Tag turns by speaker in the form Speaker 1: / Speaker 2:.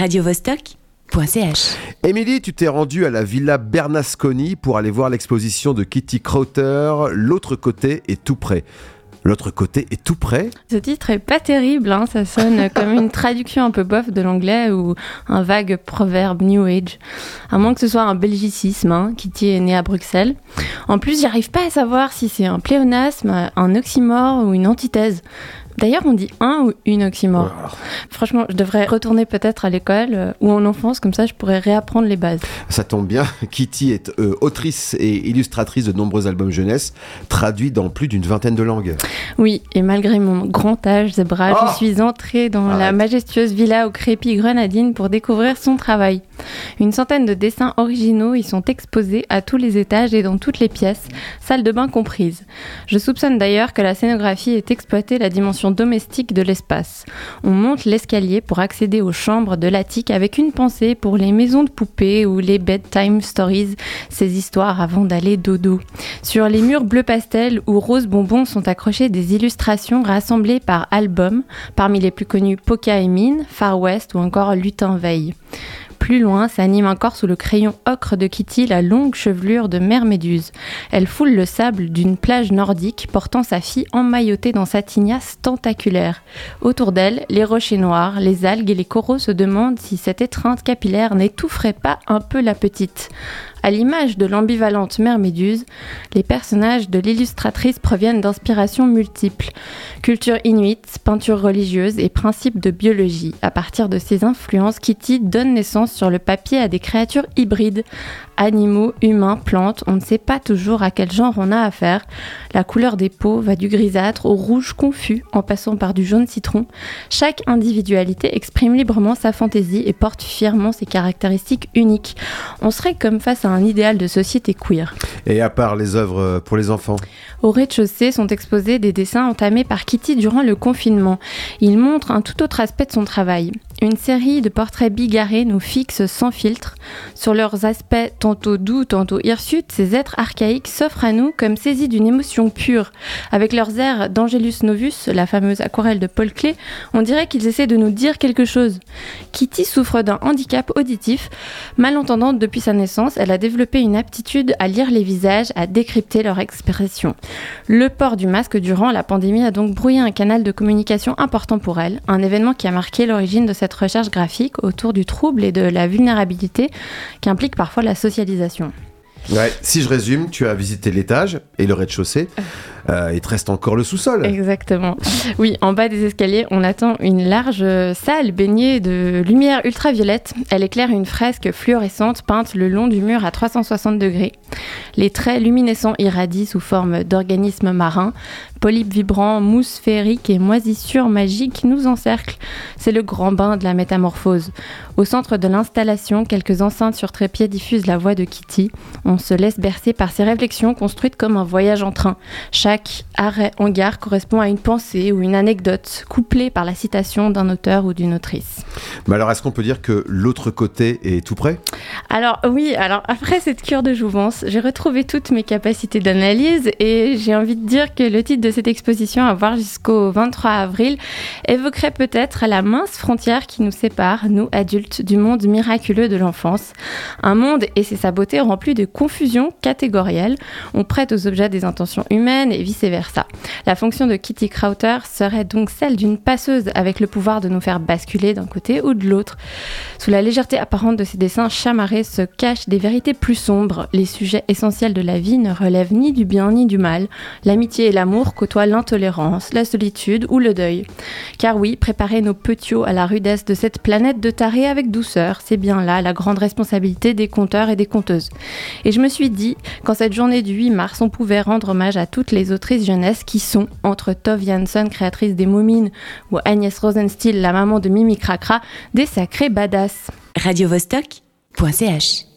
Speaker 1: radiovostok.ch.
Speaker 2: Émilie, tu t'es rendue à la Villa Bernasconi pour aller voir l'exposition de Kitty Crowther, L'autre côté est tout près. L'autre côté est tout près?
Speaker 3: Ce titre est pas terrible, hein, ça sonne comme une traduction un peu bof de l'anglais ou un vague proverbe New Age. À moins que ce soit un belgicisme, hein, Kitty est née à Bruxelles. En plus, j'arrive pas à savoir si c'est un pléonasme, un oxymore ou une antithèse. D'ailleurs, on dit un ou une oxymore. Franchement, je devrais retourner peut-être à l'école euh, ou en enfance, comme ça je pourrais réapprendre les bases.
Speaker 2: Ça tombe bien, Kitty est euh, autrice et illustratrice de nombreux albums jeunesse, traduits dans plus d'une vingtaine de langues.
Speaker 3: Oui, et malgré mon grand âge zébra,
Speaker 2: Oh
Speaker 3: je suis entrée dans la majestueuse villa au crépi grenadine pour découvrir son travail. Une centaine de dessins originaux y sont exposés à tous les étages et dans toutes les pièces, salle de bain comprise. Je soupçonne d'ailleurs que la scénographie ait exploité la dimension domestique de l'espace. On monte l'escalier pour accéder aux chambres de l'attique avec une pensée pour les maisons de poupées ou les bedtime stories, ces histoires avant d'aller dodo. Sur les murs bleu pastel ou rose bonbon sont accrochées des illustrations rassemblées par album, parmi les plus connus Poca Far West ou encore Lutin Veille. Plus loin s'anime encore sous le crayon ocre de Kitty la longue chevelure de Mère Méduse. Elle foule le sable d'une plage nordique portant sa fille emmaillotée dans sa tignasse tentaculaire. Autour d'elle, les rochers noirs, les algues et les coraux se demandent si cette étreinte capillaire n'étoufferait pas un peu la petite. À l'image de l'ambivalente mère Méduse, les personnages de l'illustratrice proviennent d'inspirations multiples. Culture inuite, peinture religieuse et principes de biologie. À partir de ces influences, Kitty donne naissance sur le papier à des créatures hybrides. Animaux, humains, plantes, on ne sait pas toujours à quel genre on a affaire. La couleur des peaux va du grisâtre au rouge confus en passant par du jaune citron. Chaque individualité exprime librement sa fantaisie et porte fièrement ses caractéristiques uniques. On serait comme face à un idéal de société queer.
Speaker 2: Et à part les œuvres pour les enfants,
Speaker 3: Au rez-de-chaussée sont exposés des dessins entamés par Kitty durant le confinement. Ils montrent un tout autre aspect de son travail. Une série de portraits bigarrés nous fixe sans filtre. Sur leurs aspects tantôt doux, tantôt hirsutes, ces êtres archaïques s'offrent à nous comme saisis d'une émotion pure. Avec leurs airs d'Angelus Novus, la fameuse aquarelle de Paul Klee, on dirait qu'ils essaient de nous dire quelque chose. Kitty souffre d'un handicap auditif. Malentendante depuis sa naissance, elle a développé une aptitude à lire les visages, à décrypter leur expression. Le port du masque durant la pandémie a donc brouillé un canal de communication important pour elle, un événement qui a marqué l'origine de cette recherche graphique autour du trouble et de la vulnérabilité qui implique parfois la socialisation.
Speaker 2: ouais, si je résume, tu as visité l'étage et le rez-de-chaussée. Euh, il te reste encore le sous-sol.
Speaker 3: Exactement. Oui, en bas des escaliers, on attend une large salle baignée de lumière ultraviolette. Elle éclaire une fresque fluorescente peinte le long du mur à 360 degrés. Les traits luminescents irradient sous forme d'organismes marins. Polypes vibrants, mousse féerique et moisissures magiques nous encerclent. C'est le grand bain de la métamorphose. Au centre de l'installation, quelques enceintes sur trépied diffusent la voix de Kitty. On se laisse bercer par ses réflexions construites comme un voyage en train. Chaque arrêt en gare correspond à une pensée ou une anecdote, couplée par la citation d'un auteur ou d'une autrice.
Speaker 2: Mais alors, est-ce qu'on peut dire que l'autre côté est tout près
Speaker 3: Alors oui, alors après cette cure de jouvence, j'ai retrouvé toutes mes capacités d'analyse et j'ai envie de dire que le titre de cette exposition à voir jusqu'au 23 avril évoquerait peut-être la mince frontière qui nous sépare, nous adultes, du monde miraculeux de l'enfance. Un monde et c'est sa beauté rempli de confusion catégorielle. On prête aux objets des intentions humaines et vice-versa. La fonction de Kitty Crowther serait donc celle d'une passeuse avec le pouvoir de nous faire basculer d'un côté ou de l'autre. Sous la légèreté apparente de ces dessins chamarrés se cachent des vérités plus sombres. Les sujets essentiels de la vie ne relèvent ni du bien ni du mal. L'amitié et l'amour côtoient l'intolérance, la solitude ou le deuil. Car oui, préparer nos petiots à la rudesse de cette planète de tarés avec douceur, c'est bien là la grande responsabilité des conteurs et des conteuses. Et je me suis dit qu'en cette journée du 8 mars, on pouvait rendre hommage à toutes les autrices jeunesse qui sont, entre Tove Jansson, créatrice des Moumines, ou Agnès Rosenstiel, la maman de Mimi Cracra, des sacrés badass.
Speaker 1: radiovostok.ch